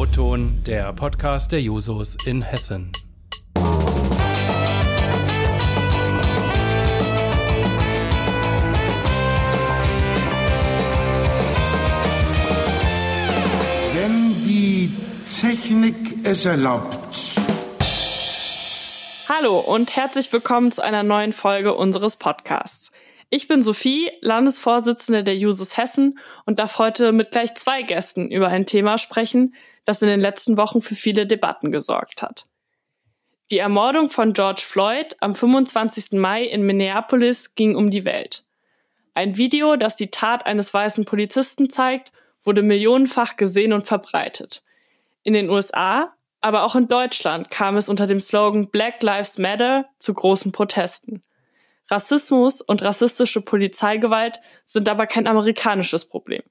O-Ton, der Podcast der Jusos in Hessen. Wenn die Technik es erlaubt. Hallo und herzlich willkommen zu einer neuen Folge unseres Podcasts. Ich bin Sophie, Landesvorsitzende der Jusos Hessen und darf heute mit gleich zwei Gästen über ein Thema sprechen, das in den letzten Wochen für viele Debatten gesorgt hat. Die Ermordung von George Floyd am 25. Mai in Minneapolis ging um die Welt. Ein Video, das die Tat eines weißen Polizisten zeigt, wurde millionenfach gesehen und verbreitet. In den USA, aber auch in Deutschland kam es unter dem Slogan Black Lives Matter zu großen Protesten. Rassismus und rassistische Polizeigewalt sind aber kein amerikanisches Problem.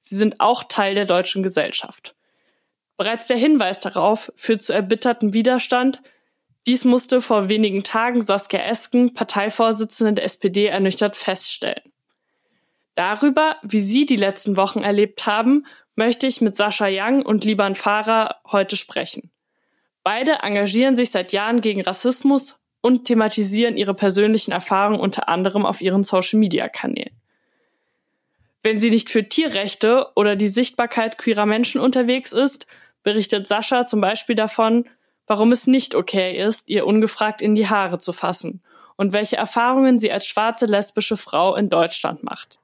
Sie sind auch Teil der deutschen Gesellschaft. Bereits der Hinweis darauf führt zu erbitterten Widerstand. Dies musste vor wenigen Tagen Saskia Esken, Parteivorsitzende der SPD, ernüchtert feststellen. Darüber, wie Sie die letzten Wochen erlebt haben, möchte ich mit Sascha Young und Liban Farah heute sprechen. Beide engagieren sich seit Jahren gegen Rassismus und thematisieren ihre persönlichen Erfahrungen unter anderem auf ihren Social-Media-Kanälen. Wenn sie nicht für Tierrechte oder die Sichtbarkeit queerer Menschen unterwegs ist, berichtet Sascha zum Beispiel davon, warum es nicht okay ist, ihr ungefragt in die Haare zu fassen und welche Erfahrungen sie als schwarze lesbische Frau in Deutschland macht.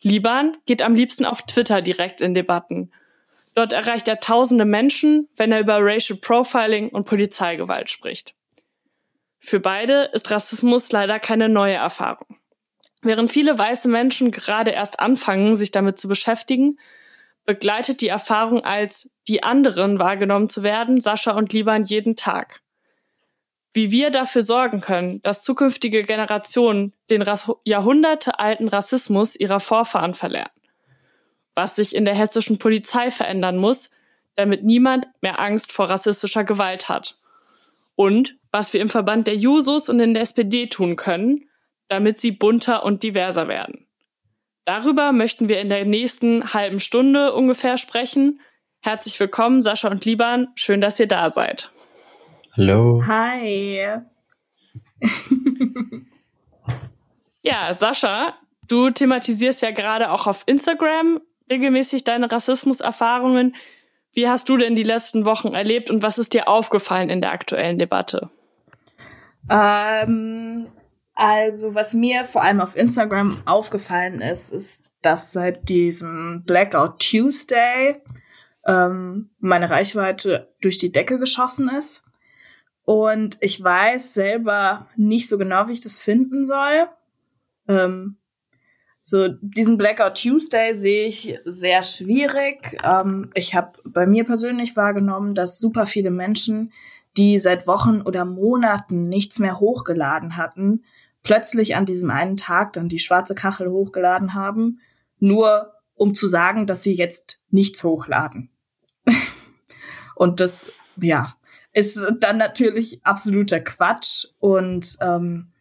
Liban geht am liebsten auf Twitter direkt in Debatten. Dort erreicht er tausende Menschen, wenn er über Racial Profiling und Polizeigewalt spricht. Für beide ist Rassismus leider keine neue Erfahrung. Während viele weiße Menschen gerade erst anfangen, sich damit zu beschäftigen, begleitet die Erfahrung als die anderen wahrgenommen zu werden Sascha und Liban jeden Tag. Wie wir dafür sorgen können, dass zukünftige Generationen den jahrhundertealten Rassismus ihrer Vorfahren verlernen. Was sich in der hessischen Polizei verändern muss, damit niemand mehr Angst vor rassistischer Gewalt hat und was wir im Verband der Jusos und in der SPD tun können, damit sie bunter und diverser werden. Darüber möchten wir in der nächsten halben Stunde ungefähr sprechen. Herzlich willkommen, Sascha und Liban. Schön, dass ihr da seid. Hallo. Hi. ja, Sascha, du thematisierst ja gerade auch auf Instagram regelmäßig deine Rassismuserfahrungen. Wie hast du denn die letzten Wochen erlebt und was ist dir aufgefallen in der aktuellen Debatte? Ähm, also, was mir vor allem auf Instagram aufgefallen ist, ist, dass seit diesem Blackout Tuesday ähm, meine Reichweite durch die Decke geschossen ist. Und ich weiß selber nicht so genau, wie ich das finden soll. Ähm, so, diesen Blackout Tuesday sehe ich sehr schwierig. Ähm, ich habe bei mir persönlich wahrgenommen, dass super viele Menschen, die seit Wochen oder Monaten nichts mehr hochgeladen hatten, plötzlich an diesem einen Tag dann die schwarze Kachel hochgeladen haben, nur um zu sagen, dass sie jetzt nichts hochladen. und das, ja, ist dann natürlich absoluter Quatsch und ähm,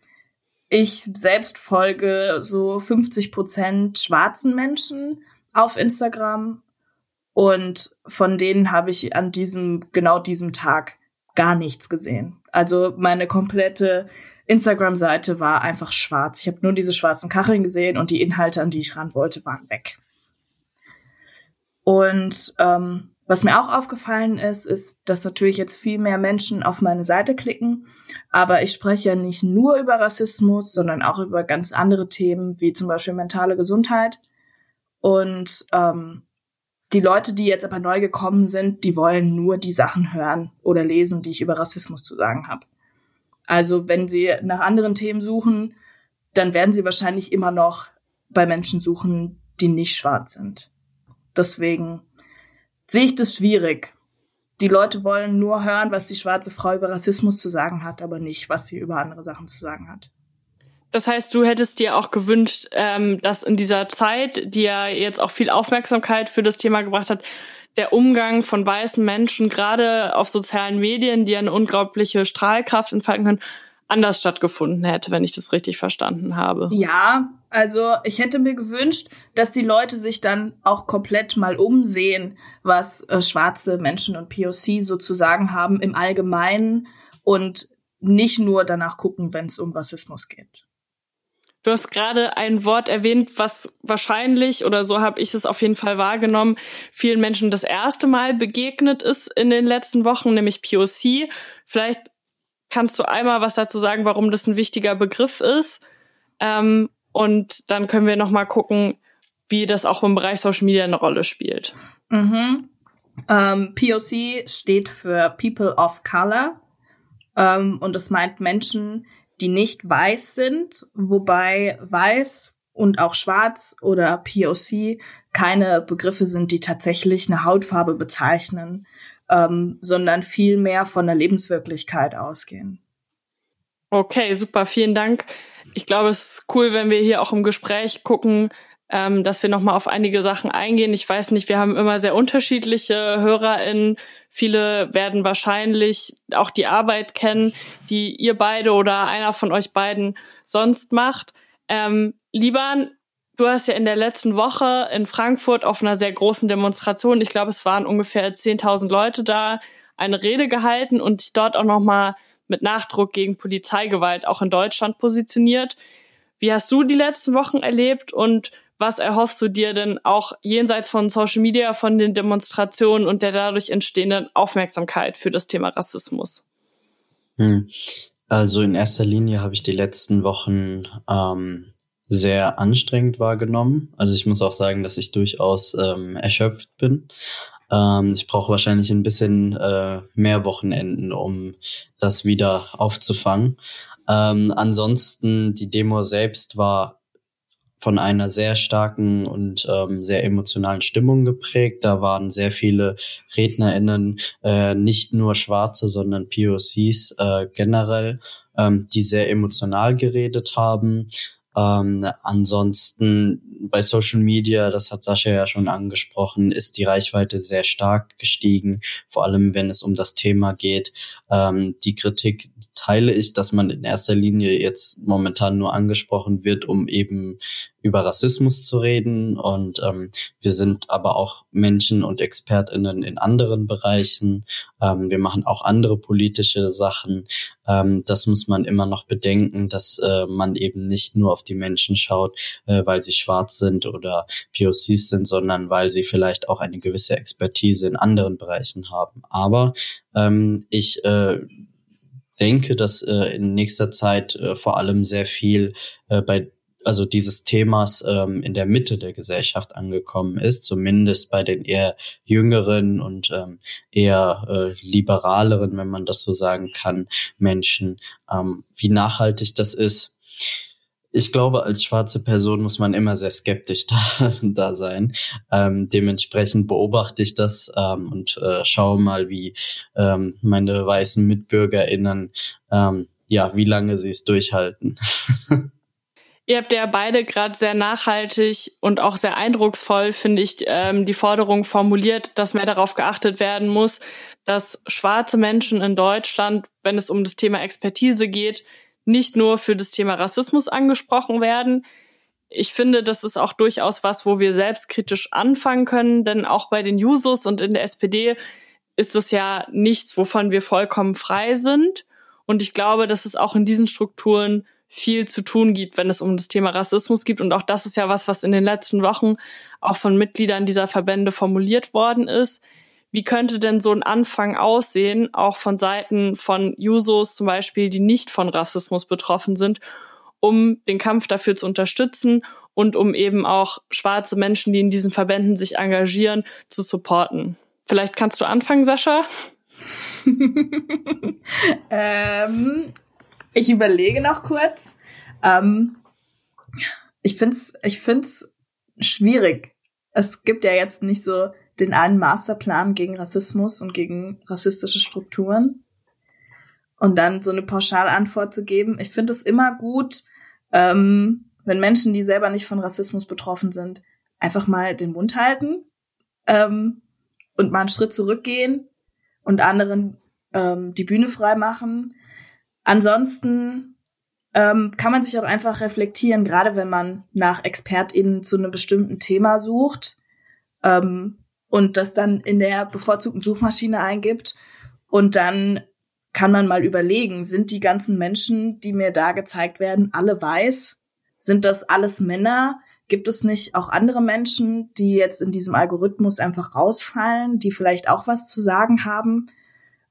ich selbst folge so 50 Prozent schwarzen Menschen auf Instagram und von denen habe ich an diesem, genau diesem Tag gar nichts gesehen. Also meine komplette Instagram-Seite war einfach schwarz. Ich habe nur diese schwarzen Kacheln gesehen und die Inhalte, an die ich ran wollte, waren weg. Und ähm, was mir auch aufgefallen ist, ist, dass natürlich jetzt viel mehr Menschen auf meine Seite klicken. Aber ich spreche ja nicht nur über Rassismus, sondern auch über ganz andere Themen, wie zum Beispiel mentale Gesundheit. Und ähm, die Leute, die jetzt aber neu gekommen sind, die wollen nur die Sachen hören oder lesen, die ich über Rassismus zu sagen habe. Also wenn sie nach anderen Themen suchen, dann werden sie wahrscheinlich immer noch bei Menschen suchen, die nicht schwarz sind. Deswegen sehe ich das schwierig. Die Leute wollen nur hören, was die schwarze Frau über Rassismus zu sagen hat, aber nicht, was sie über andere Sachen zu sagen hat. Das heißt, du hättest dir auch gewünscht, ähm, dass in dieser Zeit, die ja jetzt auch viel Aufmerksamkeit für das Thema gebracht hat, der Umgang von weißen Menschen, gerade auf sozialen Medien, die eine unglaubliche Strahlkraft entfalten können, anders stattgefunden hätte, wenn ich das richtig verstanden habe. Ja, also ich hätte mir gewünscht, dass die Leute sich dann auch komplett mal umsehen, was äh, schwarze Menschen und POC sozusagen haben im Allgemeinen und nicht nur danach gucken, wenn es um Rassismus geht. Du hast gerade ein Wort erwähnt, was wahrscheinlich, oder so habe ich es auf jeden Fall wahrgenommen, vielen Menschen das erste Mal begegnet ist in den letzten Wochen, nämlich POC. Vielleicht kannst du einmal was dazu sagen, warum das ein wichtiger Begriff ist. Ähm, und dann können wir noch mal gucken, wie das auch im Bereich Social Media eine Rolle spielt. Mhm. Ähm, POC steht für People of Color. Ähm, und das meint Menschen, die nicht weiß sind, wobei weiß und auch schwarz oder POC keine Begriffe sind, die tatsächlich eine Hautfarbe bezeichnen, ähm, sondern viel mehr von der Lebenswirklichkeit ausgehen. Okay, super, vielen Dank. Ich glaube, es ist cool, wenn wir hier auch im Gespräch gucken, ähm, dass wir nochmal auf einige Sachen eingehen. Ich weiß nicht, wir haben immer sehr unterschiedliche HörerInnen. Viele werden wahrscheinlich auch die Arbeit kennen, die ihr beide oder einer von euch beiden sonst macht. Ähm, Liban, du hast ja in der letzten Woche in Frankfurt auf einer sehr großen Demonstration, ich glaube, es waren ungefähr 10.000 Leute da, eine Rede gehalten und dort auch nochmal mit Nachdruck gegen Polizeigewalt auch in Deutschland positioniert. Wie hast du die letzten Wochen erlebt und was erhoffst du dir denn auch jenseits von Social Media, von den Demonstrationen und der dadurch entstehenden Aufmerksamkeit für das Thema Rassismus? Hm. Also in erster Linie habe ich die letzten Wochen ähm, sehr anstrengend wahrgenommen. Also ich muss auch sagen, dass ich durchaus ähm, erschöpft bin. Ähm, ich brauche wahrscheinlich ein bisschen äh, mehr Wochenenden, um das wieder aufzufangen. Ähm, ansonsten, die Demo selbst war von einer sehr starken und ähm, sehr emotionalen Stimmung geprägt. Da waren sehr viele RednerInnen, äh, nicht nur Schwarze, sondern POCs äh, generell, ähm, die sehr emotional geredet haben. Ähm, ansonsten bei Social Media, das hat Sascha ja schon angesprochen, ist die Reichweite sehr stark gestiegen, vor allem wenn es um das Thema geht. Ähm, die Kritik teile ich, dass man in erster Linie jetzt momentan nur angesprochen wird, um eben über Rassismus zu reden. Und ähm, wir sind aber auch Menschen und ExpertInnen in anderen Bereichen. Ähm, wir machen auch andere politische Sachen. Ähm, das muss man immer noch bedenken, dass äh, man eben nicht nur auf die Menschen schaut, äh, weil sie schwarz sind oder POCs sind, sondern weil sie vielleicht auch eine gewisse Expertise in anderen Bereichen haben. Aber ähm, ich äh, denke, dass äh, in nächster Zeit äh, vor allem sehr viel äh, bei also dieses Themas ähm, in der Mitte der Gesellschaft angekommen ist, zumindest bei den eher jüngeren und ähm, eher äh, liberaleren, wenn man das so sagen kann, Menschen. Ähm, wie nachhaltig das ist, ich glaube, als schwarze Person muss man immer sehr skeptisch da, da sein. Ähm, dementsprechend beobachte ich das ähm, und äh, schaue mal, wie ähm, meine weißen MitbürgerInnen, ähm, ja, wie lange sie es durchhalten. Ihr habt ja beide gerade sehr nachhaltig und auch sehr eindrucksvoll, finde ich, ähm, die Forderung formuliert, dass mehr darauf geachtet werden muss, dass schwarze Menschen in Deutschland, wenn es um das Thema Expertise geht, nicht nur für das Thema Rassismus angesprochen werden. Ich finde, das ist auch durchaus was, wo wir selbstkritisch anfangen können, denn auch bei den Jusos und in der SPD ist es ja nichts, wovon wir vollkommen frei sind. Und ich glaube, dass es auch in diesen Strukturen viel zu tun gibt, wenn es um das Thema Rassismus geht. Und auch das ist ja was, was in den letzten Wochen auch von Mitgliedern dieser Verbände formuliert worden ist. Wie könnte denn so ein Anfang aussehen, auch von Seiten von Jusos zum Beispiel, die nicht von Rassismus betroffen sind, um den Kampf dafür zu unterstützen und um eben auch schwarze Menschen, die in diesen Verbänden sich engagieren, zu supporten? Vielleicht kannst du anfangen, Sascha? ähm, ich überlege noch kurz. Ähm, ich find's, ich find's schwierig. Es gibt ja jetzt nicht so den einen Masterplan gegen Rassismus und gegen rassistische Strukturen und dann so eine Pauschalantwort zu geben. Ich finde es immer gut, ähm, wenn Menschen, die selber nicht von Rassismus betroffen sind, einfach mal den Mund halten ähm, und mal einen Schritt zurückgehen und anderen ähm, die Bühne frei machen. Ansonsten ähm, kann man sich auch einfach reflektieren, gerade wenn man nach ExpertInnen zu einem bestimmten Thema sucht ähm, und das dann in der bevorzugten Suchmaschine eingibt. Und dann kann man mal überlegen, sind die ganzen Menschen, die mir da gezeigt werden, alle weiß? Sind das alles Männer? Gibt es nicht auch andere Menschen, die jetzt in diesem Algorithmus einfach rausfallen, die vielleicht auch was zu sagen haben?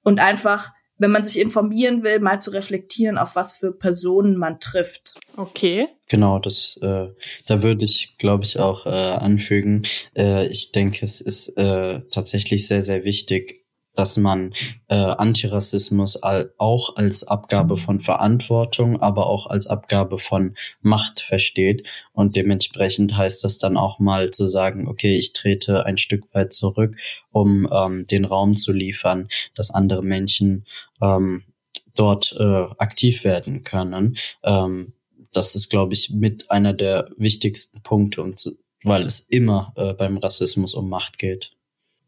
Und einfach wenn man sich informieren will, mal zu reflektieren, auf was für Personen man trifft. Okay. Genau, das äh, da würde ich, glaube ich, auch äh, anfügen. Äh, ich denke, es ist äh, tatsächlich sehr, sehr wichtig, dass man äh, Antirassismus all, auch als Abgabe von Verantwortung, aber auch als Abgabe von Macht versteht. Und dementsprechend heißt das dann auch mal zu sagen, okay, ich trete ein Stück weit zurück, um ähm, den Raum zu liefern, dass andere Menschen ähm, dort äh, aktiv werden können. Ähm, das ist, glaube ich, mit einer der wichtigsten Punkte, und weil es immer äh, beim Rassismus um Macht geht.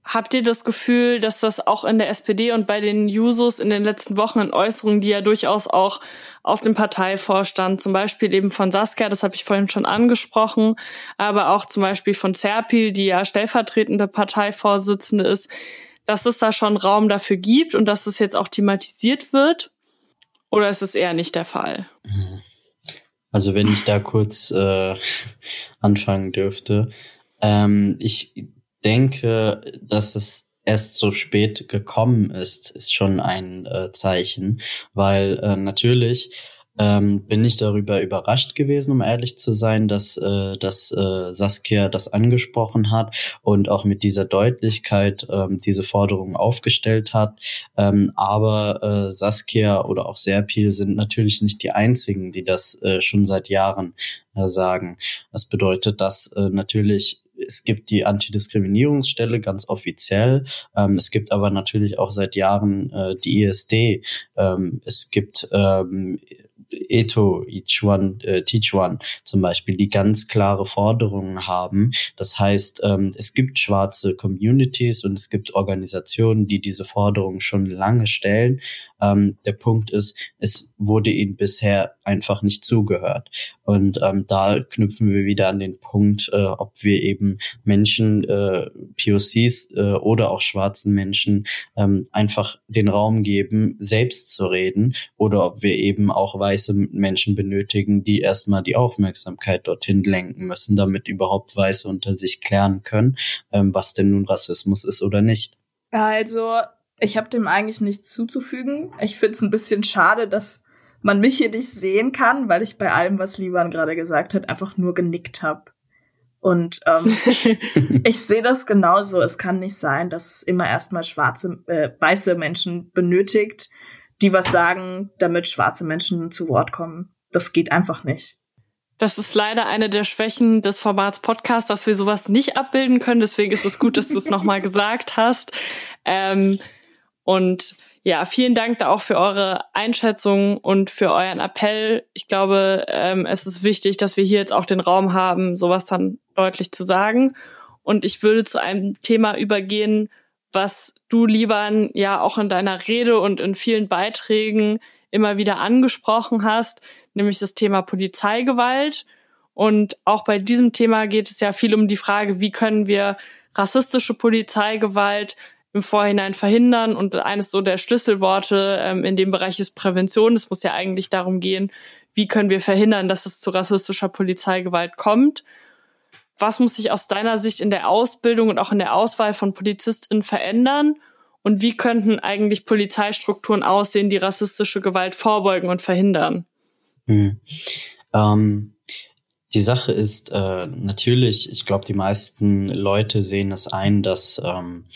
Habt ihr das Gefühl, dass das auch in der SPD und bei den Jusos in den letzten Wochen in Äußerungen, die ja durchaus auch aus dem Parteivorstand, zum Beispiel eben von Saskia, das habe ich vorhin schon angesprochen, aber auch zum Beispiel von Serpil, die ja stellvertretende Parteivorsitzende ist, dass es da schon Raum dafür gibt und dass es jetzt auch thematisiert wird? Oder ist es eher nicht der Fall? Also wenn ich da kurz äh, anfangen dürfte. Ähm, ich denke, dass es erst so spät gekommen ist, ist schon ein äh, Zeichen, weil äh, natürlich ähm, bin ich darüber überrascht gewesen, um ehrlich zu sein, dass, äh, dass äh, Saskia das angesprochen hat und auch mit dieser Deutlichkeit ähm, diese Forderung aufgestellt hat. Ähm, aber äh, Saskia oder auch Serpil sind natürlich nicht die einzigen, die das äh, schon seit Jahren äh, sagen. Das bedeutet, dass äh, natürlich es gibt die Antidiskriminierungsstelle ganz offiziell. Ähm, es gibt aber natürlich auch seit Jahren äh, die ISD. Ähm, es gibt ähm, Eto, One, äh, One zum Beispiel, die ganz klare Forderungen haben. Das heißt, ähm, es gibt schwarze Communities und es gibt Organisationen, die diese Forderungen schon lange stellen. Ähm, der Punkt ist, es wurde ihnen bisher einfach nicht zugehört. Und ähm, da knüpfen wir wieder an den Punkt, äh, ob wir eben Menschen, äh, POCs äh, oder auch schwarzen Menschen ähm, einfach den Raum geben, selbst zu reden oder ob wir eben auch weiße Menschen benötigen, die erstmal die Aufmerksamkeit dorthin lenken müssen, damit überhaupt Weiße unter sich klären können, ähm, was denn nun Rassismus ist oder nicht. Also, ich habe dem eigentlich nichts zuzufügen. Ich finde es ein bisschen schade, dass man mich hier nicht sehen kann, weil ich bei allem, was Liban gerade gesagt hat, einfach nur genickt habe. Und ähm, ich sehe das genauso. Es kann nicht sein, dass es immer erstmal schwarze, äh, weiße Menschen benötigt, die was sagen, damit schwarze Menschen zu Wort kommen. Das geht einfach nicht. Das ist leider eine der Schwächen des Formats Podcast, dass wir sowas nicht abbilden können. Deswegen ist es gut, dass du es nochmal gesagt hast. Ähm, und ja, vielen Dank da auch für eure Einschätzung und für euren Appell. Ich glaube, ähm, es ist wichtig, dass wir hier jetzt auch den Raum haben, sowas dann deutlich zu sagen. Und ich würde zu einem Thema übergehen, was du, Lieban, ja auch in deiner Rede und in vielen Beiträgen immer wieder angesprochen hast, nämlich das Thema Polizeigewalt. Und auch bei diesem Thema geht es ja viel um die Frage, wie können wir rassistische Polizeigewalt im Vorhinein verhindern. Und eines so der Schlüsselworte ähm, in dem Bereich ist Prävention. Es muss ja eigentlich darum gehen, wie können wir verhindern, dass es zu rassistischer Polizeigewalt kommt. Was muss sich aus deiner Sicht in der Ausbildung und auch in der Auswahl von PolizistInnen verändern? Und wie könnten eigentlich Polizeistrukturen aussehen, die rassistische Gewalt vorbeugen und verhindern? Hm. Ähm, die Sache ist äh, natürlich, ich glaube, die meisten Leute sehen es ein, dass ähm,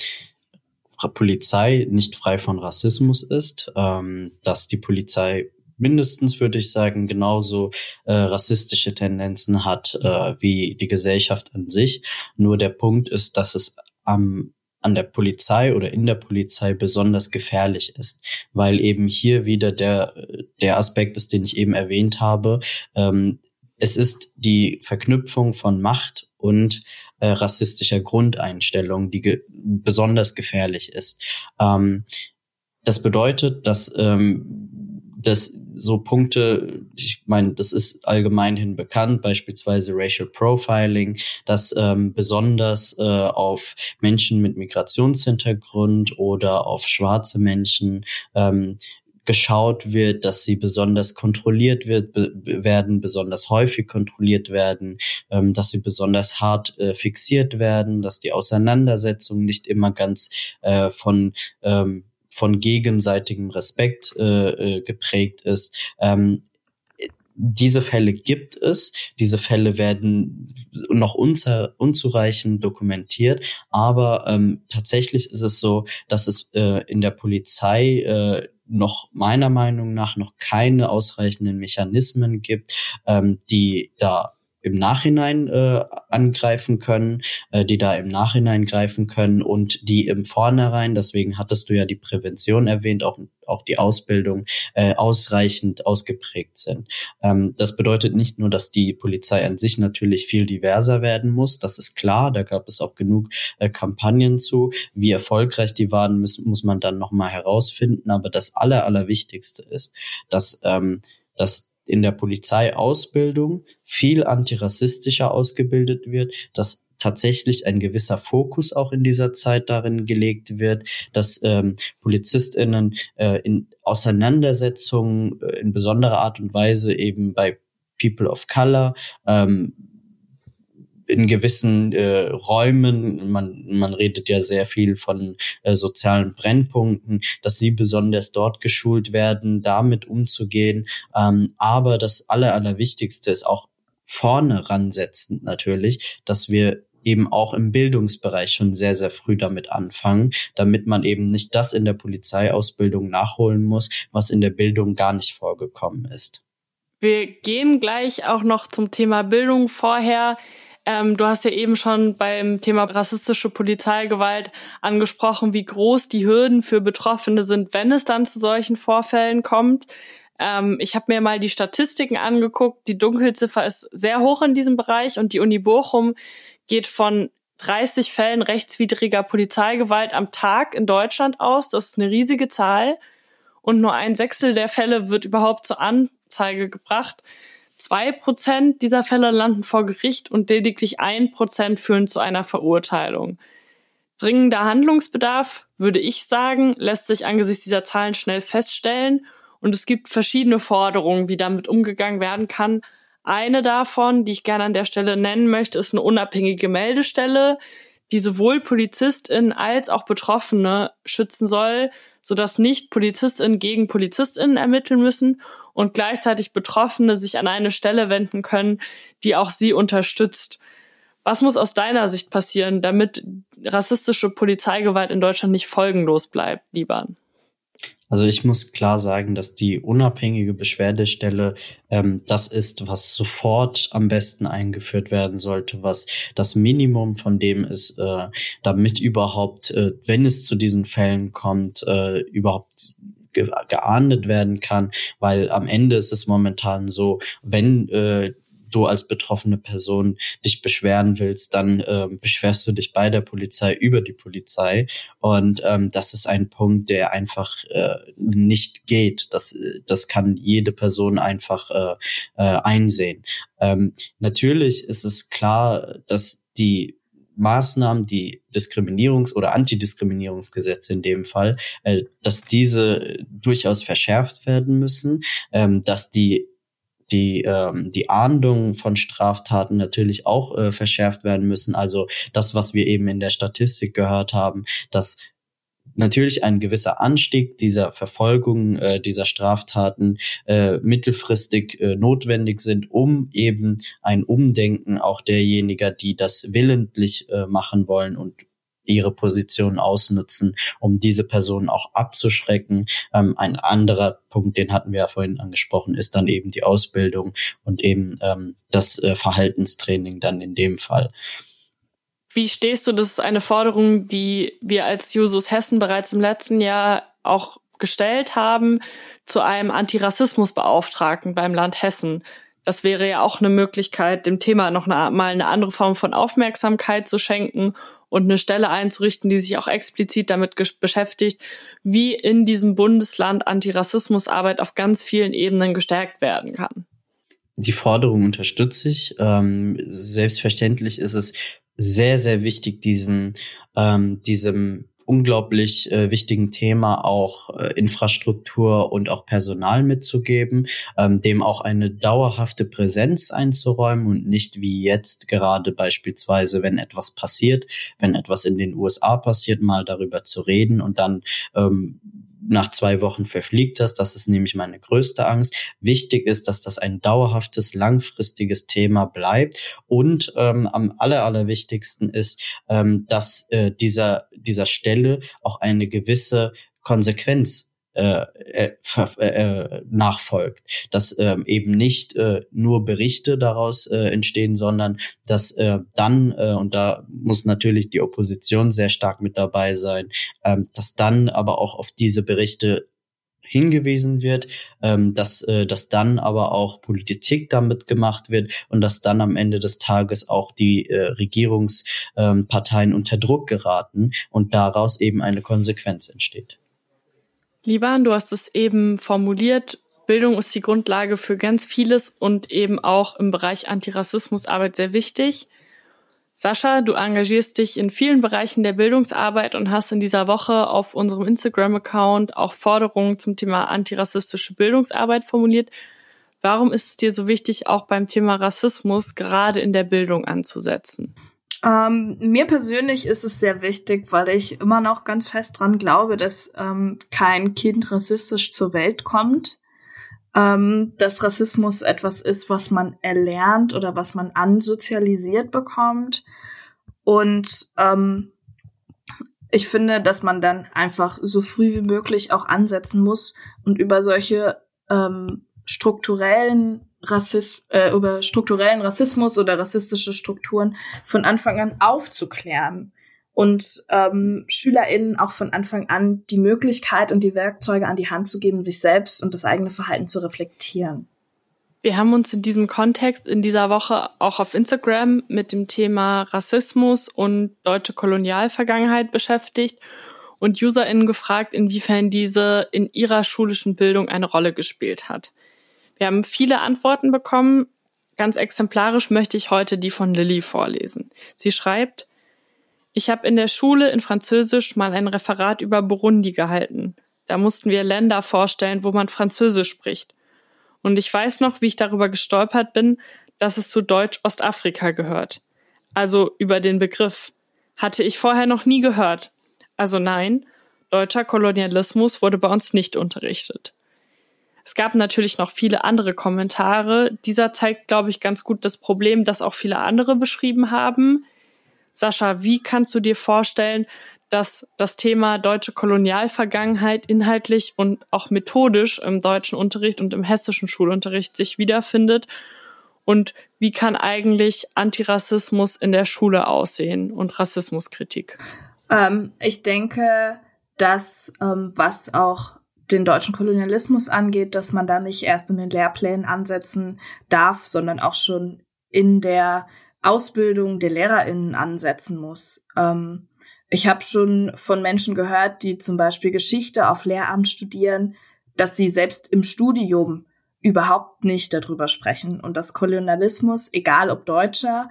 Polizei nicht frei von Rassismus ist, ähm, dass die Polizei mindestens, würde ich sagen, genauso äh, rassistische Tendenzen hat äh, wie die Gesellschaft an sich. Nur der Punkt ist, dass es am an der Polizei oder in der Polizei besonders gefährlich ist, weil eben hier wieder der, der Aspekt ist, den ich eben erwähnt habe. Ähm, es ist die Verknüpfung von Macht und äh, rassistischer Grundeinstellung, die ge besonders gefährlich ist. Ähm, das bedeutet, dass ähm, das so Punkte, ich meine, das ist allgemeinhin bekannt, beispielsweise Racial Profiling, dass ähm, besonders äh, auf Menschen mit Migrationshintergrund oder auf schwarze Menschen ähm, geschaut wird, dass sie besonders kontrolliert wird, be werden, besonders häufig kontrolliert werden, ähm, dass sie besonders hart äh, fixiert werden, dass die Auseinandersetzung nicht immer ganz äh, von ähm, von gegenseitigem Respekt äh, äh, geprägt ist. Ähm, diese Fälle gibt es. Diese Fälle werden noch unzer, unzureichend dokumentiert. Aber ähm, tatsächlich ist es so, dass es äh, in der Polizei äh, noch meiner Meinung nach noch keine ausreichenden Mechanismen gibt, ähm, die da im Nachhinein äh, angreifen können, äh, die da im Nachhinein greifen können und die im Vornherein, deswegen hattest du ja die Prävention erwähnt, auch, auch die Ausbildung äh, ausreichend ausgeprägt sind. Ähm, das bedeutet nicht nur, dass die Polizei an sich natürlich viel diverser werden muss, das ist klar, da gab es auch genug äh, Kampagnen zu. Wie erfolgreich die waren, muss, muss man dann nochmal herausfinden, aber das Aller, Allerwichtigste ist, dass, ähm, dass in der Polizeiausbildung viel antirassistischer ausgebildet wird, dass tatsächlich ein gewisser Fokus auch in dieser Zeit darin gelegt wird, dass ähm, PolizistInnen äh, in Auseinandersetzungen äh, in besonderer Art und Weise eben bei People of Color ähm, in gewissen äh, Räumen, man, man redet ja sehr viel von äh, sozialen Brennpunkten, dass sie besonders dort geschult werden, damit umzugehen. Ähm, aber das Aller, Allerwichtigste ist auch vorne ransetzend natürlich, dass wir eben auch im Bildungsbereich schon sehr, sehr früh damit anfangen, damit man eben nicht das in der Polizeiausbildung nachholen muss, was in der Bildung gar nicht vorgekommen ist. Wir gehen gleich auch noch zum Thema Bildung vorher. Ähm, du hast ja eben schon beim Thema rassistische Polizeigewalt angesprochen, wie groß die Hürden für Betroffene sind, wenn es dann zu solchen Vorfällen kommt. Ähm, ich habe mir mal die Statistiken angeguckt. Die Dunkelziffer ist sehr hoch in diesem Bereich und die Uni Bochum geht von 30 Fällen rechtswidriger Polizeigewalt am Tag in Deutschland aus. Das ist eine riesige Zahl. Und nur ein Sechstel der Fälle wird überhaupt zur Anzeige gebracht. Zwei Prozent dieser Fälle landen vor Gericht und lediglich ein Prozent führen zu einer Verurteilung. Dringender Handlungsbedarf, würde ich sagen, lässt sich angesichts dieser Zahlen schnell feststellen und es gibt verschiedene Forderungen, wie damit umgegangen werden kann. Eine davon, die ich gerne an der Stelle nennen möchte, ist eine unabhängige Meldestelle, die sowohl PolizistInnen als auch Betroffene schützen soll, sodass nicht PolizistInnen gegen PolizistInnen ermitteln müssen und gleichzeitig Betroffene sich an eine Stelle wenden können, die auch sie unterstützt. Was muss aus deiner Sicht passieren, damit rassistische Polizeigewalt in Deutschland nicht folgenlos bleibt, Liban? Also ich muss klar sagen, dass die unabhängige Beschwerdestelle ähm, das ist, was sofort am besten eingeführt werden sollte, was das Minimum von dem ist, äh, damit überhaupt, äh, wenn es zu diesen Fällen kommt, äh, überhaupt geahndet werden kann, weil am Ende ist es momentan so, wenn äh, du als betroffene Person dich beschweren willst, dann ähm, beschwerst du dich bei der Polizei über die Polizei. Und ähm, das ist ein Punkt, der einfach äh, nicht geht. Das, das kann jede Person einfach äh, äh, einsehen. Ähm, natürlich ist es klar, dass die Maßnahmen, die Diskriminierungs- oder Antidiskriminierungsgesetze in dem Fall, äh, dass diese durchaus verschärft werden müssen, ähm, dass die die, ähm, die Ahndung von Straftaten natürlich auch äh, verschärft werden müssen. Also das, was wir eben in der Statistik gehört haben, dass natürlich ein gewisser Anstieg dieser Verfolgung äh, dieser Straftaten äh, mittelfristig äh, notwendig sind, um eben ein Umdenken auch derjenigen, die das willentlich äh, machen wollen und ihre Position ausnutzen, um diese Personen auch abzuschrecken. Ähm, ein anderer Punkt, den hatten wir ja vorhin angesprochen, ist dann eben die Ausbildung und eben ähm, das äh, Verhaltenstraining dann in dem Fall. Wie stehst du? Das ist eine Forderung, die wir als Jusos Hessen bereits im letzten Jahr auch gestellt haben zu einem Antirassismusbeauftragten beim Land Hessen. Das wäre ja auch eine Möglichkeit, dem Thema noch eine, mal eine andere Form von Aufmerksamkeit zu schenken und eine Stelle einzurichten, die sich auch explizit damit beschäftigt, wie in diesem Bundesland Antirassismusarbeit auf ganz vielen Ebenen gestärkt werden kann. Die Forderung unterstütze ich. Ähm, selbstverständlich ist es sehr, sehr wichtig, diesen, ähm, diesem unglaublich äh, wichtigen Thema auch äh, Infrastruktur und auch Personal mitzugeben, ähm, dem auch eine dauerhafte Präsenz einzuräumen und nicht wie jetzt gerade beispielsweise, wenn etwas passiert, wenn etwas in den USA passiert, mal darüber zu reden und dann ähm, nach zwei Wochen verfliegt das. Das ist nämlich meine größte Angst. Wichtig ist, dass das ein dauerhaftes, langfristiges Thema bleibt. Und ähm, am aller, allerwichtigsten ist, ähm, dass äh, dieser, dieser Stelle auch eine gewisse Konsequenz äh, äh, äh, nachfolgt, dass ähm, eben nicht äh, nur Berichte daraus äh, entstehen, sondern dass äh, dann äh, und da muss natürlich die Opposition sehr stark mit dabei sein, ähm, dass dann aber auch auf diese Berichte hingewiesen wird, ähm, dass, äh, dass dann aber auch Politik damit gemacht wird und dass dann am Ende des Tages auch die äh, Regierungsparteien ähm, unter Druck geraten und daraus eben eine Konsequenz entsteht. Liban, du hast es eben formuliert. Bildung ist die Grundlage für ganz vieles und eben auch im Bereich Antirassismusarbeit sehr wichtig. Sascha, du engagierst dich in vielen Bereichen der Bildungsarbeit und hast in dieser Woche auf unserem Instagram-Account auch Forderungen zum Thema antirassistische Bildungsarbeit formuliert. Warum ist es dir so wichtig, auch beim Thema Rassismus gerade in der Bildung anzusetzen? Ähm, mir persönlich ist es sehr wichtig, weil ich immer noch ganz fest dran glaube, dass ähm, kein Kind rassistisch zur Welt kommt. Ähm, dass Rassismus etwas ist, was man erlernt oder was man ansozialisiert bekommt. Und ähm, ich finde, dass man dann einfach so früh wie möglich auch ansetzen muss und über solche ähm, strukturellen Rassist, äh, über strukturellen Rassismus oder rassistische Strukturen von Anfang an aufzuklären und ähm, SchülerInnen auch von Anfang an die Möglichkeit und die Werkzeuge an die Hand zu geben, sich selbst und das eigene Verhalten zu reflektieren. Wir haben uns in diesem Kontext in dieser Woche auch auf Instagram mit dem Thema Rassismus und deutsche Kolonialvergangenheit beschäftigt und UserInnen gefragt, inwiefern diese in ihrer schulischen Bildung eine Rolle gespielt hat. Wir haben viele Antworten bekommen. Ganz exemplarisch möchte ich heute die von Lilly vorlesen. Sie schreibt, ich habe in der Schule in Französisch mal ein Referat über Burundi gehalten. Da mussten wir Länder vorstellen, wo man Französisch spricht. Und ich weiß noch, wie ich darüber gestolpert bin, dass es zu Deutsch Ostafrika gehört. Also über den Begriff. Hatte ich vorher noch nie gehört. Also nein, deutscher Kolonialismus wurde bei uns nicht unterrichtet. Es gab natürlich noch viele andere Kommentare. Dieser zeigt, glaube ich, ganz gut das Problem, das auch viele andere beschrieben haben. Sascha, wie kannst du dir vorstellen, dass das Thema deutsche Kolonialvergangenheit inhaltlich und auch methodisch im deutschen Unterricht und im hessischen Schulunterricht sich wiederfindet? Und wie kann eigentlich Antirassismus in der Schule aussehen und Rassismuskritik? Ähm, ich denke, dass ähm, was auch den deutschen Kolonialismus angeht, dass man da nicht erst in den Lehrplänen ansetzen darf, sondern auch schon in der Ausbildung der LehrerInnen ansetzen muss. Ähm, ich habe schon von Menschen gehört, die zum Beispiel Geschichte auf Lehramt studieren, dass sie selbst im Studium überhaupt nicht darüber sprechen und dass Kolonialismus, egal ob Deutscher,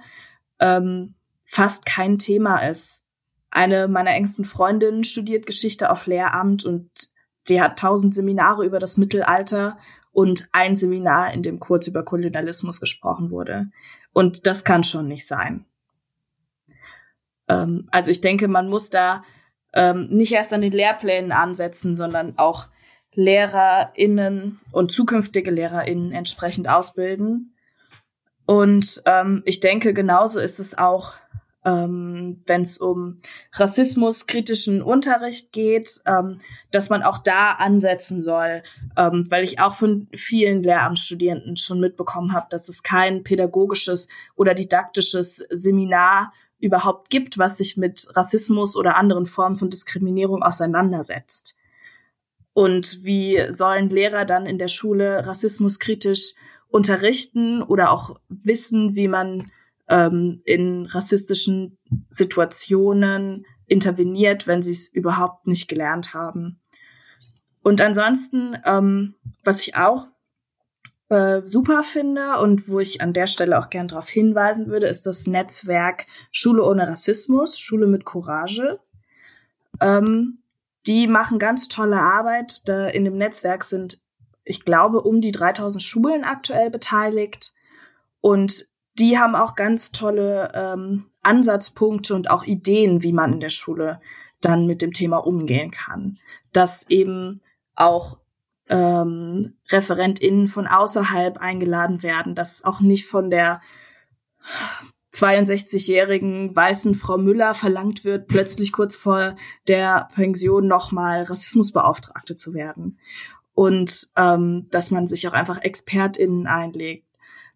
ähm, fast kein Thema ist. Eine meiner engsten Freundinnen studiert Geschichte auf Lehramt und die hat tausend Seminare über das Mittelalter und ein Seminar, in dem kurz über Kolonialismus gesprochen wurde. Und das kann schon nicht sein. Ähm, also ich denke, man muss da ähm, nicht erst an den Lehrplänen ansetzen, sondern auch LehrerInnen und zukünftige LehrerInnen entsprechend ausbilden. Und ähm, ich denke, genauso ist es auch ähm, wenn es um rassismuskritischen Unterricht geht, ähm, dass man auch da ansetzen soll, ähm, weil ich auch von vielen Lehramtsstudierenden schon mitbekommen habe, dass es kein pädagogisches oder didaktisches Seminar überhaupt gibt, was sich mit Rassismus oder anderen Formen von Diskriminierung auseinandersetzt. Und wie sollen Lehrer dann in der Schule rassismuskritisch unterrichten oder auch wissen, wie man ähm, in rassistischen Situationen interveniert, wenn sie es überhaupt nicht gelernt haben. Und ansonsten, ähm, was ich auch äh, super finde und wo ich an der Stelle auch gern darauf hinweisen würde, ist das Netzwerk Schule ohne Rassismus, Schule mit Courage. Ähm, die machen ganz tolle Arbeit. Da in dem Netzwerk sind, ich glaube, um die 3000 Schulen aktuell beteiligt. Und die haben auch ganz tolle ähm, Ansatzpunkte und auch Ideen, wie man in der Schule dann mit dem Thema umgehen kann. Dass eben auch ähm, ReferentInnen von außerhalb eingeladen werden, dass auch nicht von der 62-jährigen weißen Frau Müller verlangt wird, plötzlich kurz vor der Pension nochmal Rassismusbeauftragte zu werden. Und ähm, dass man sich auch einfach ExpertInnen einlegt,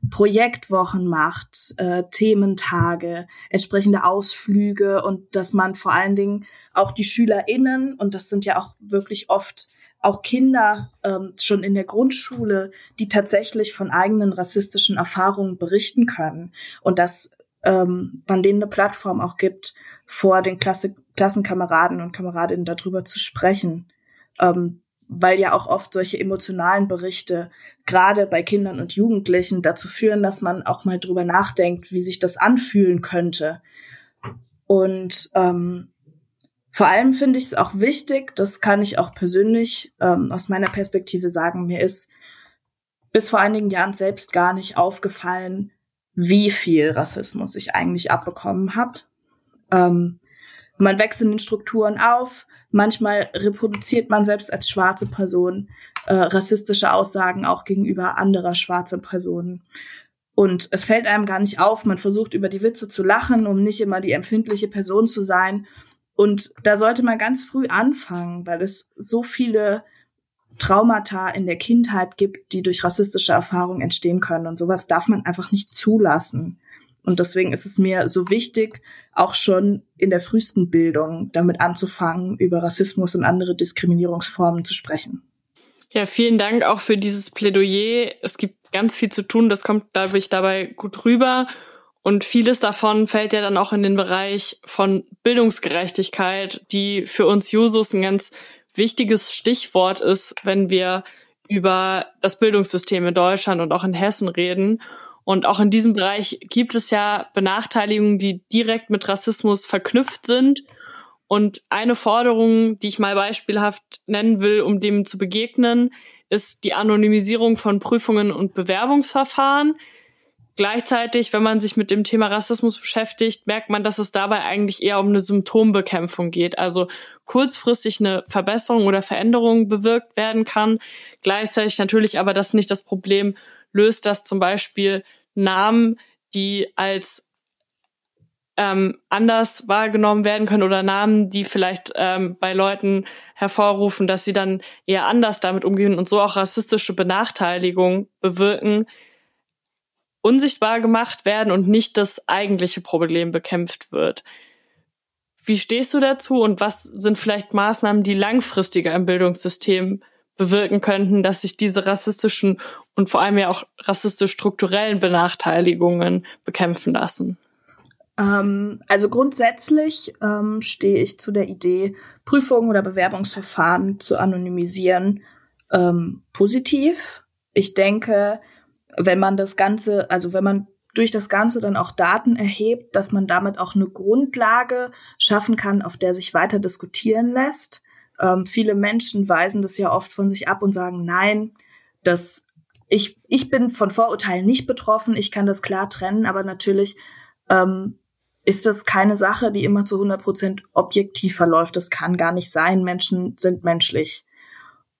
Projektwochen macht, äh, Thementage, entsprechende Ausflüge und dass man vor allen Dingen auch die SchülerInnen, und das sind ja auch wirklich oft auch Kinder ähm, schon in der Grundschule, die tatsächlich von eigenen rassistischen Erfahrungen berichten können und dass ähm, man denen eine Plattform auch gibt, vor den Klasse Klassenkameraden und Kameradinnen darüber zu sprechen. Ähm, weil ja auch oft solche emotionalen Berichte gerade bei Kindern und Jugendlichen dazu führen, dass man auch mal drüber nachdenkt, wie sich das anfühlen könnte. Und ähm, vor allem finde ich es auch wichtig, das kann ich auch persönlich ähm, aus meiner Perspektive sagen, mir ist bis vor einigen Jahren selbst gar nicht aufgefallen, wie viel Rassismus ich eigentlich abbekommen habe. Ähm, man wächst in den Strukturen auf, manchmal reproduziert man selbst als schwarze Person äh, rassistische Aussagen auch gegenüber anderer schwarzer Personen. Und es fällt einem gar nicht auf, man versucht über die Witze zu lachen, um nicht immer die empfindliche Person zu sein und da sollte man ganz früh anfangen, weil es so viele Traumata in der Kindheit gibt, die durch rassistische Erfahrungen entstehen können. Und sowas darf man einfach nicht zulassen. Und deswegen ist es mir so wichtig, auch schon in der frühesten Bildung damit anzufangen, über Rassismus und andere Diskriminierungsformen zu sprechen. Ja, vielen Dank auch für dieses Plädoyer. Es gibt ganz viel zu tun. Das kommt, ich, dabei gut rüber. Und vieles davon fällt ja dann auch in den Bereich von Bildungsgerechtigkeit, die für uns Jusos ein ganz wichtiges Stichwort ist, wenn wir über das Bildungssystem in Deutschland und auch in Hessen reden. Und auch in diesem Bereich gibt es ja Benachteiligungen, die direkt mit Rassismus verknüpft sind. Und eine Forderung, die ich mal beispielhaft nennen will, um dem zu begegnen, ist die Anonymisierung von Prüfungen und Bewerbungsverfahren. Gleichzeitig, wenn man sich mit dem Thema Rassismus beschäftigt, merkt man, dass es dabei eigentlich eher um eine Symptombekämpfung geht. Also kurzfristig eine Verbesserung oder Veränderung bewirkt werden kann. Gleichzeitig natürlich aber das nicht das Problem löst, dass zum Beispiel Namen, die als ähm, anders wahrgenommen werden können oder Namen, die vielleicht ähm, bei Leuten hervorrufen, dass sie dann eher anders damit umgehen und so auch rassistische Benachteiligung bewirken, unsichtbar gemacht werden und nicht das eigentliche Problem bekämpft wird. Wie stehst du dazu und was sind vielleicht Maßnahmen, die langfristiger im Bildungssystem bewirken könnten, dass sich diese rassistischen und vor allem ja auch rassistisch strukturellen Benachteiligungen bekämpfen lassen? Ähm, also grundsätzlich ähm, stehe ich zu der Idee, Prüfungen oder Bewerbungsverfahren zu anonymisieren, ähm, positiv. Ich denke, wenn man das Ganze, also wenn man durch das Ganze dann auch Daten erhebt, dass man damit auch eine Grundlage schaffen kann, auf der sich weiter diskutieren lässt. Ähm, viele Menschen weisen das ja oft von sich ab und sagen, nein, das, ich, ich bin von Vorurteilen nicht betroffen, ich kann das klar trennen, aber natürlich ähm, ist das keine Sache, die immer zu 100 Prozent objektiv verläuft. Das kann gar nicht sein. Menschen sind menschlich.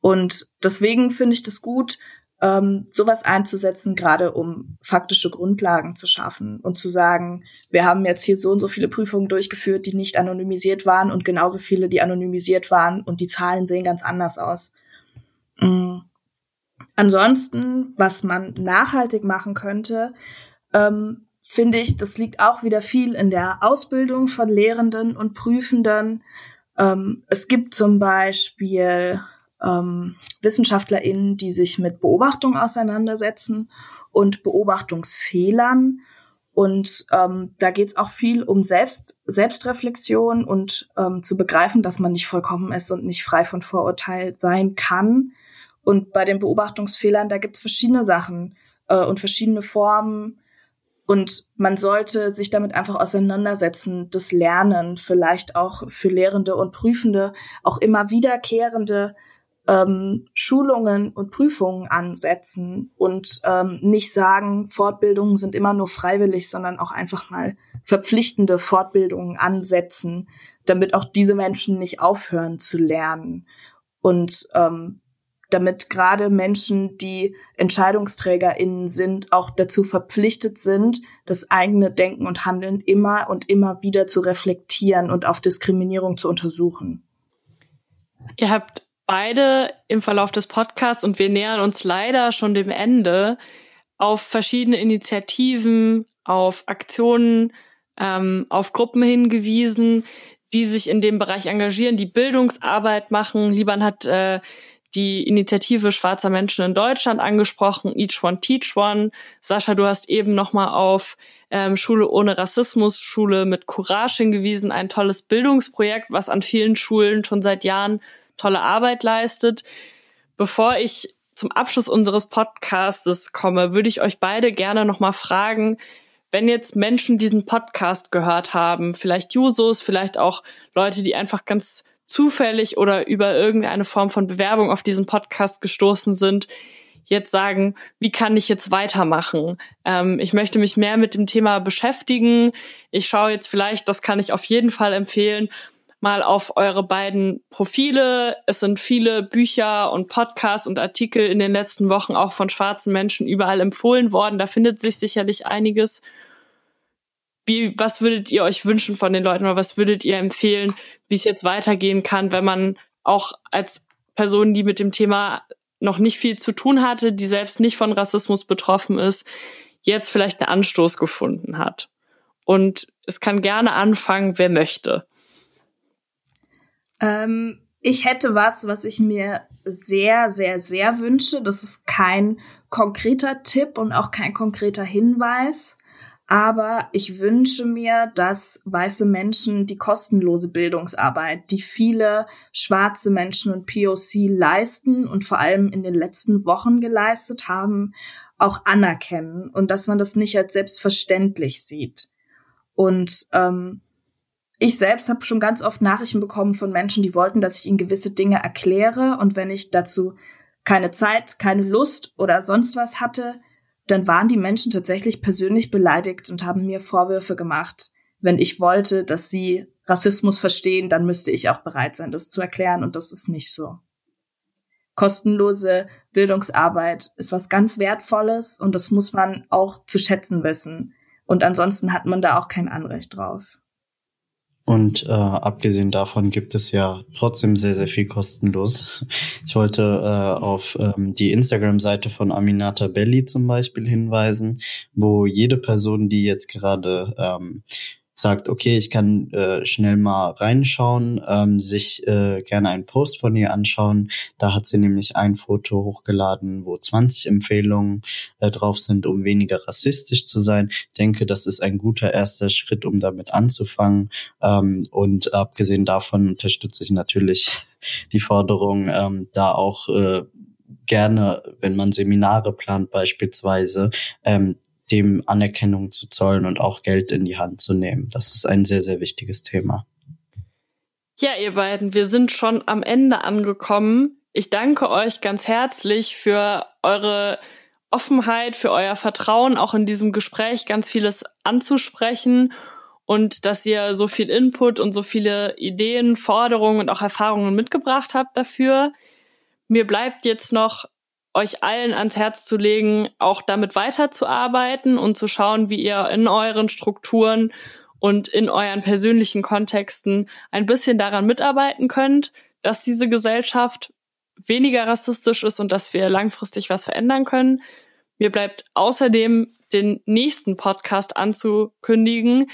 Und deswegen finde ich das gut, ähm, sowas einzusetzen, gerade um faktische Grundlagen zu schaffen und zu sagen, wir haben jetzt hier so und so viele Prüfungen durchgeführt, die nicht anonymisiert waren und genauso viele, die anonymisiert waren und die Zahlen sehen ganz anders aus. Mhm. Ansonsten, was man nachhaltig machen könnte, ähm, finde ich, das liegt auch wieder viel in der Ausbildung von Lehrenden und Prüfenden. Ähm, es gibt zum Beispiel ähm, WissenschaftlerInnen, die sich mit Beobachtung auseinandersetzen und Beobachtungsfehlern. Und ähm, da geht es auch viel um Selbst, Selbstreflexion und ähm, zu begreifen, dass man nicht vollkommen ist und nicht frei von Vorurteil sein kann. Und bei den Beobachtungsfehlern, da gibt es verschiedene Sachen äh, und verschiedene Formen. Und man sollte sich damit einfach auseinandersetzen, das Lernen vielleicht auch für Lehrende und Prüfende auch immer wiederkehrende ähm, Schulungen und Prüfungen ansetzen und ähm, nicht sagen, Fortbildungen sind immer nur freiwillig, sondern auch einfach mal verpflichtende Fortbildungen ansetzen, damit auch diese Menschen nicht aufhören zu lernen. Und ähm, damit gerade Menschen, die EntscheidungsträgerInnen sind, auch dazu verpflichtet sind, das eigene Denken und Handeln immer und immer wieder zu reflektieren und auf Diskriminierung zu untersuchen. Ihr habt beide im Verlauf des Podcasts und wir nähern uns leider schon dem Ende auf verschiedene Initiativen, auf Aktionen, ähm, auf Gruppen hingewiesen, die sich in dem Bereich engagieren, die Bildungsarbeit machen. Liban hat äh, die Initiative Schwarzer Menschen in Deutschland angesprochen, Each One Teach One. Sascha, du hast eben nochmal auf ähm, Schule ohne Rassismus, Schule mit Courage hingewiesen, ein tolles Bildungsprojekt, was an vielen Schulen schon seit Jahren tolle Arbeit leistet. Bevor ich zum Abschluss unseres Podcastes komme, würde ich euch beide gerne nochmal fragen, wenn jetzt Menschen diesen Podcast gehört haben, vielleicht Jusos, vielleicht auch Leute, die einfach ganz zufällig oder über irgendeine Form von Bewerbung auf diesen Podcast gestoßen sind, jetzt sagen, wie kann ich jetzt weitermachen? Ähm, ich möchte mich mehr mit dem Thema beschäftigen. Ich schaue jetzt vielleicht, das kann ich auf jeden Fall empfehlen, mal auf eure beiden Profile. Es sind viele Bücher und Podcasts und Artikel in den letzten Wochen auch von schwarzen Menschen überall empfohlen worden. Da findet sich sicherlich einiges. Wie, was würdet ihr euch wünschen von den Leuten oder was würdet ihr empfehlen, wie es jetzt weitergehen kann, wenn man auch als Person, die mit dem Thema noch nicht viel zu tun hatte, die selbst nicht von Rassismus betroffen ist, jetzt vielleicht einen Anstoß gefunden hat. Und es kann gerne anfangen, wer möchte. Ähm, ich hätte was, was ich mir sehr, sehr, sehr wünsche. Das ist kein konkreter Tipp und auch kein konkreter Hinweis. Aber ich wünsche mir, dass weiße Menschen die kostenlose Bildungsarbeit, die viele schwarze Menschen und POC leisten und vor allem in den letzten Wochen geleistet haben, auch anerkennen und dass man das nicht als selbstverständlich sieht. Und ähm, ich selbst habe schon ganz oft Nachrichten bekommen von Menschen, die wollten, dass ich ihnen gewisse Dinge erkläre. Und wenn ich dazu keine Zeit, keine Lust oder sonst was hatte, dann waren die Menschen tatsächlich persönlich beleidigt und haben mir Vorwürfe gemacht. Wenn ich wollte, dass sie Rassismus verstehen, dann müsste ich auch bereit sein, das zu erklären und das ist nicht so. Kostenlose Bildungsarbeit ist was ganz Wertvolles und das muss man auch zu schätzen wissen. Und ansonsten hat man da auch kein Anrecht drauf. Und äh, abgesehen davon gibt es ja trotzdem sehr, sehr viel kostenlos. Ich wollte äh, auf ähm, die Instagram-Seite von Aminata Belli zum Beispiel hinweisen, wo jede Person, die jetzt gerade ähm, sagt, okay, ich kann äh, schnell mal reinschauen, ähm, sich äh, gerne einen Post von ihr anschauen. Da hat sie nämlich ein Foto hochgeladen, wo 20 Empfehlungen äh, drauf sind, um weniger rassistisch zu sein. Ich denke, das ist ein guter erster Schritt, um damit anzufangen. Ähm, und abgesehen davon unterstütze ich natürlich die Forderung, ähm, da auch äh, gerne, wenn man Seminare plant beispielsweise, ähm, dem Anerkennung zu zollen und auch Geld in die Hand zu nehmen. Das ist ein sehr, sehr wichtiges Thema. Ja, ihr beiden, wir sind schon am Ende angekommen. Ich danke euch ganz herzlich für eure Offenheit, für euer Vertrauen, auch in diesem Gespräch ganz vieles anzusprechen und dass ihr so viel Input und so viele Ideen, Forderungen und auch Erfahrungen mitgebracht habt dafür. Mir bleibt jetzt noch euch allen ans Herz zu legen, auch damit weiterzuarbeiten und zu schauen, wie ihr in euren Strukturen und in euren persönlichen Kontexten ein bisschen daran mitarbeiten könnt, dass diese Gesellschaft weniger rassistisch ist und dass wir langfristig was verändern können. Mir bleibt außerdem den nächsten Podcast anzukündigen,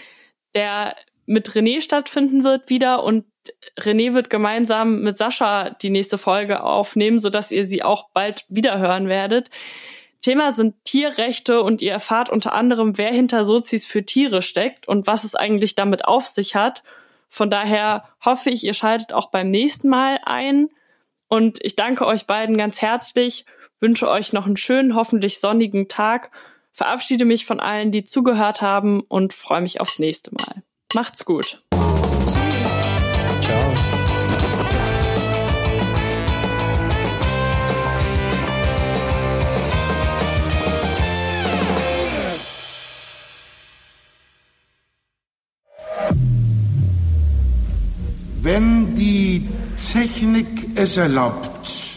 der mit René stattfinden wird wieder und René wird gemeinsam mit Sascha die nächste Folge aufnehmen, sodass ihr sie auch bald wieder hören werdet. Thema sind Tierrechte und ihr erfahrt unter anderem, wer hinter Sozis für Tiere steckt und was es eigentlich damit auf sich hat. Von daher hoffe ich, ihr schaltet auch beim nächsten Mal ein. Und ich danke euch beiden ganz herzlich, wünsche euch noch einen schönen, hoffentlich sonnigen Tag, verabschiede mich von allen, die zugehört haben und freue mich aufs nächste Mal. Macht's gut. Ciao. Wenn die Technik es erlaubt,